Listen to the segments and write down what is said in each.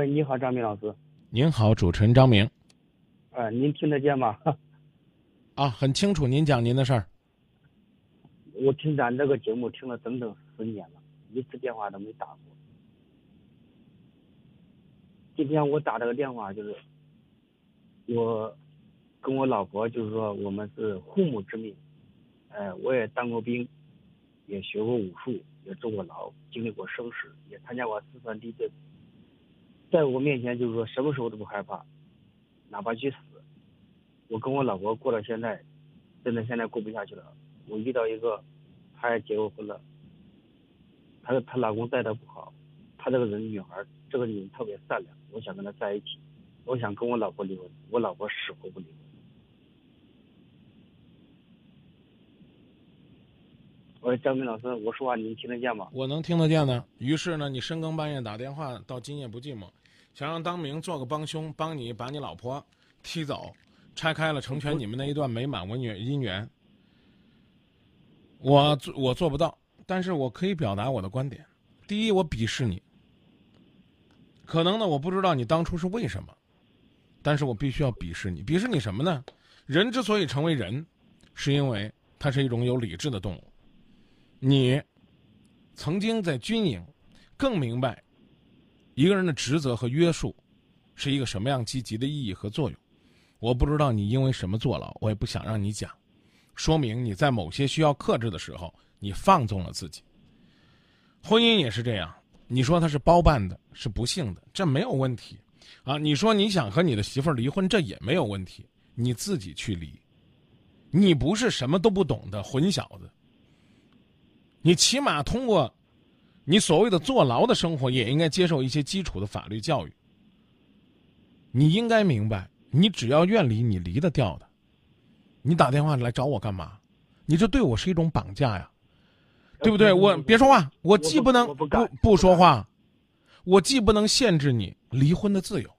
喂，你好，张明老师。您好，主持人张明。呃，您听得见吗？啊，很清楚，您讲您的事儿。我听咱这个节目听了整整十年了，一次电话都没打过。今天我打这个电话就是，我跟我老婆就是说我们是父母之命，呃，我也当过兵，也学过武术，也坐过牢，经历过生死，也参加过四川地震。在我面前就是说什么时候都不害怕，哪怕去死。我跟我老婆过到现在，真的现在过不下去了。我遇到一个，她也结过婚了，她她老公待她不好，她这个人女孩，这个女人特别善良，我想跟她在一起，我想跟我老婆离婚，我老婆死活不离婚。喂，张明老师，我说话您听得见吗？我能听得见的。于是呢，你深更半夜打电话到今夜不寂寞。想让当明做个帮凶，帮你把你老婆踢走，拆开了成全你们那一段美满文缘姻缘。我做我做不到，但是我可以表达我的观点。第一，我鄙视你。可能呢，我不知道你当初是为什么，但是我必须要鄙视你。鄙视你什么呢？人之所以成为人，是因为它是一种有理智的动物。你曾经在军营，更明白。一个人的职责和约束，是一个什么样积极的意义和作用？我不知道你因为什么坐牢，我也不想让你讲，说明你在某些需要克制的时候，你放纵了自己。婚姻也是这样，你说他是包办的，是不幸的，这没有问题，啊，你说你想和你的媳妇儿离婚，这也没有问题，你自己去离，你不是什么都不懂的混小子，你起码通过。你所谓的坐牢的生活，也应该接受一些基础的法律教育。你应该明白，你只要愿离，你离得掉的。你打电话来找我干嘛？你这对我是一种绑架呀，对不对？我别说话，我既不能不不说话，我既不能限制你离婚的自由，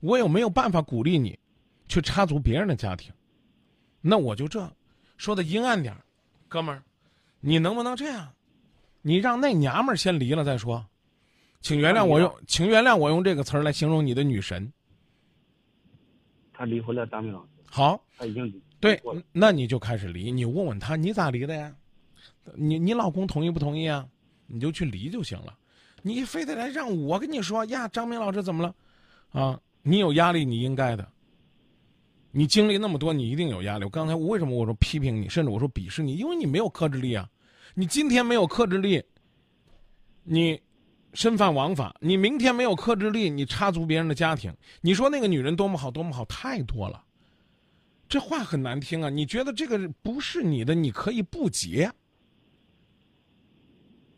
我又没有办法鼓励你去插足别人的家庭。那我就这说的阴暗点哥们儿，你能不能这样？你让那娘们儿先离了再说，请原谅我用，请原谅我用这个词儿来形容你的女神。她离婚了，张明老师。好，她已经离。对，那你就开始离。你问问他，你咋离的呀？你你老公同意不同意啊？你就去离就行了。你非得来让我跟你说呀，张明老师怎么了？啊，你有压力，你应该的。你经历那么多，你一定有压力。我刚才为什么我说批评你，甚至我说鄙视你？因为你没有克制力啊。你今天没有克制力，你身犯王法；你明天没有克制力，你插足别人的家庭。你说那个女人多么好，多么好，太多了。这话很难听啊！你觉得这个不是你的，你可以不结。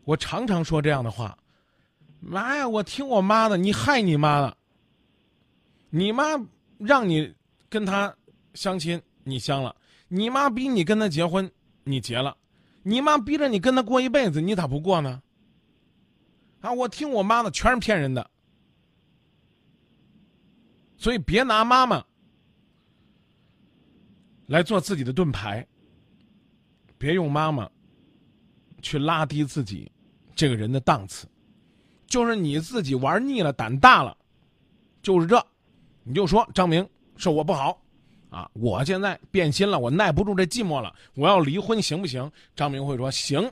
我常常说这样的话：妈呀，我听我妈的，你害你妈了。你妈让你跟他相亲，你相了；你妈逼你跟他结婚，你结了。你妈逼着你跟他过一辈子，你咋不过呢？啊，我听我妈的，全是骗人的。所以别拿妈妈来做自己的盾牌，别用妈妈去拉低自己这个人的档次。就是你自己玩腻了，胆大了，就是这，你就说张明是我不好。啊！我现在变心了，我耐不住这寂寞了，我要离婚，行不行？张明慧说：“行。”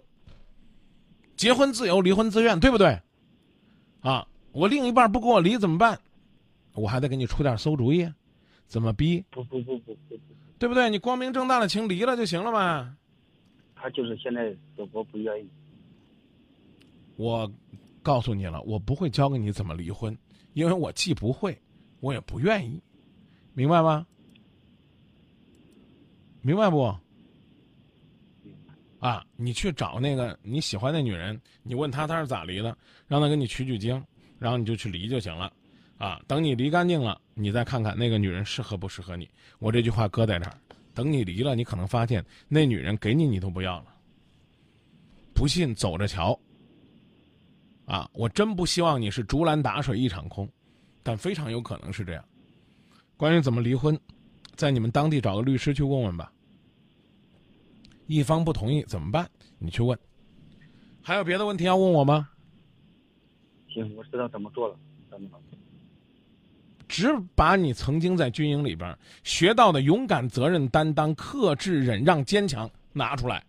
结婚自由，离婚自愿，对不对？啊！我另一半不跟我离怎么办？我还得给你出点馊主意，怎么逼？不不不不不，对不对？你光明正大的请离了就行了嘛。他就是现在死活不愿意。我告诉你了，我不会教给你怎么离婚，因为我既不会，我也不愿意，明白吗？明白不？啊，你去找那个你喜欢的女人，你问她她是咋离的，让她给你取取经，然后你就去离就行了。啊，等你离干净了，你再看看那个女人适合不适合你。我这句话搁在这儿，等你离了，你可能发现那女人给你你都不要了。不信走着瞧。啊，我真不希望你是竹篮打水一场空，但非常有可能是这样。关于怎么离婚？在你们当地找个律师去问问吧。一方不同意怎么办？你去问。还有别的问题要问我吗？行，我知道怎么做了，张明老师。只把你曾经在军营里边学到的勇敢、责任、担当、克制、忍让、坚强拿出来，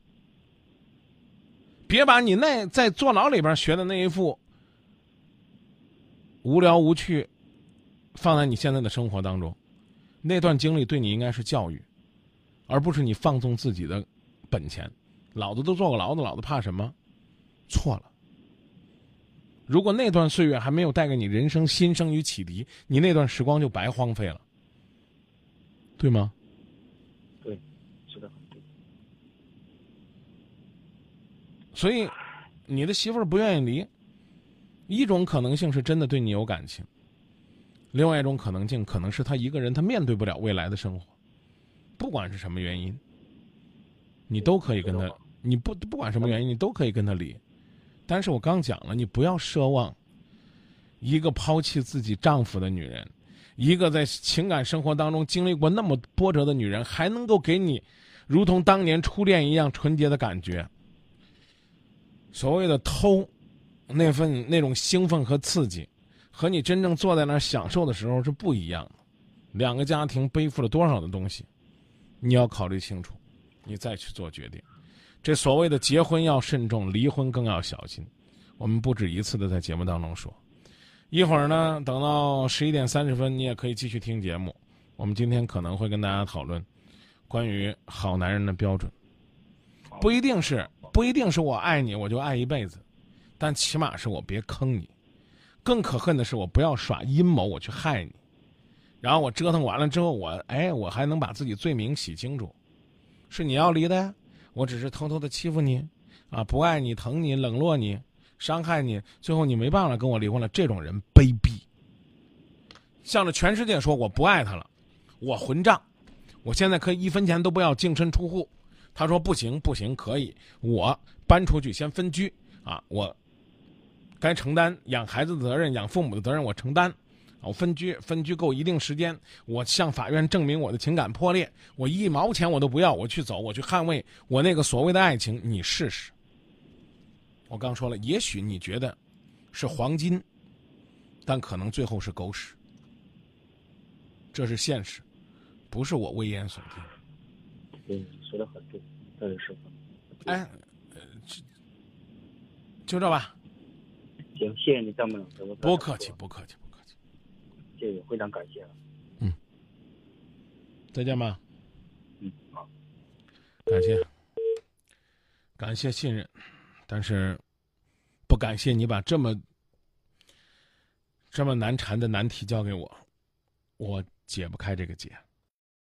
别把你那在坐牢里边学的那一副无聊无趣放在你现在的生活当中。那段经历对你应该是教育，而不是你放纵自己的本钱。老子都坐过牢的，老子怕什么？错了。如果那段岁月还没有带给你人生新生与启迪，你那段时光就白荒废了，对吗？对，是的。所以，你的媳妇儿不愿意离，一种可能性是真的对你有感情，另外一种可能性可能是他一个人他面对不了未来的生活，不管是什么原因，你都可以跟他，你不不管什么原因，你都可以跟他离。但是我刚讲了，你不要奢望一个抛弃自己丈夫的女人，一个在情感生活当中经历过那么波折的女人，还能够给你如同当年初恋一样纯洁的感觉。所谓的偷，那份那种兴奋和刺激，和你真正坐在那儿享受的时候是不一样的。两个家庭背负了多少的东西，你要考虑清楚，你再去做决定。这所谓的结婚要慎重，离婚更要小心。我们不止一次的在节目当中说。一会儿呢，等到十一点三十分，你也可以继续听节目。我们今天可能会跟大家讨论关于好男人的标准，不一定是不一定是我爱你我就爱一辈子，但起码是我别坑你。更可恨的是我不要耍阴谋我去害你，然后我折腾完了之后我哎我还能把自己罪名洗清楚，是你要离的呀。我只是偷偷的欺负你，啊，不爱你、疼你、冷落你、伤害你，最后你没办法跟我离婚了。这种人卑鄙，向着全世界说我不爱他了，我混账，我现在可以一分钱都不要净身出户。他说不行不行，可以，我搬出去先分居啊，我该承担养孩子的责任、养父母的责任，我承担。我分居，分居够一定时间，我向法院证明我的情感破裂，我一毛钱我都不要，我去走，我去捍卫我那个所谓的爱情，你试试。我刚说了，也许你觉得是黄金，但可能最后是狗屎，这是现实，不是我危言耸听。嗯，说的很对，这是。哎，就这吧。行，谢谢你这么不客气，不客气。不客气谢谢，非常感谢。嗯，再见吧。嗯，好。感谢，感谢信任，但是不感谢你把这么这么难缠的难题交给我，我解不开这个结。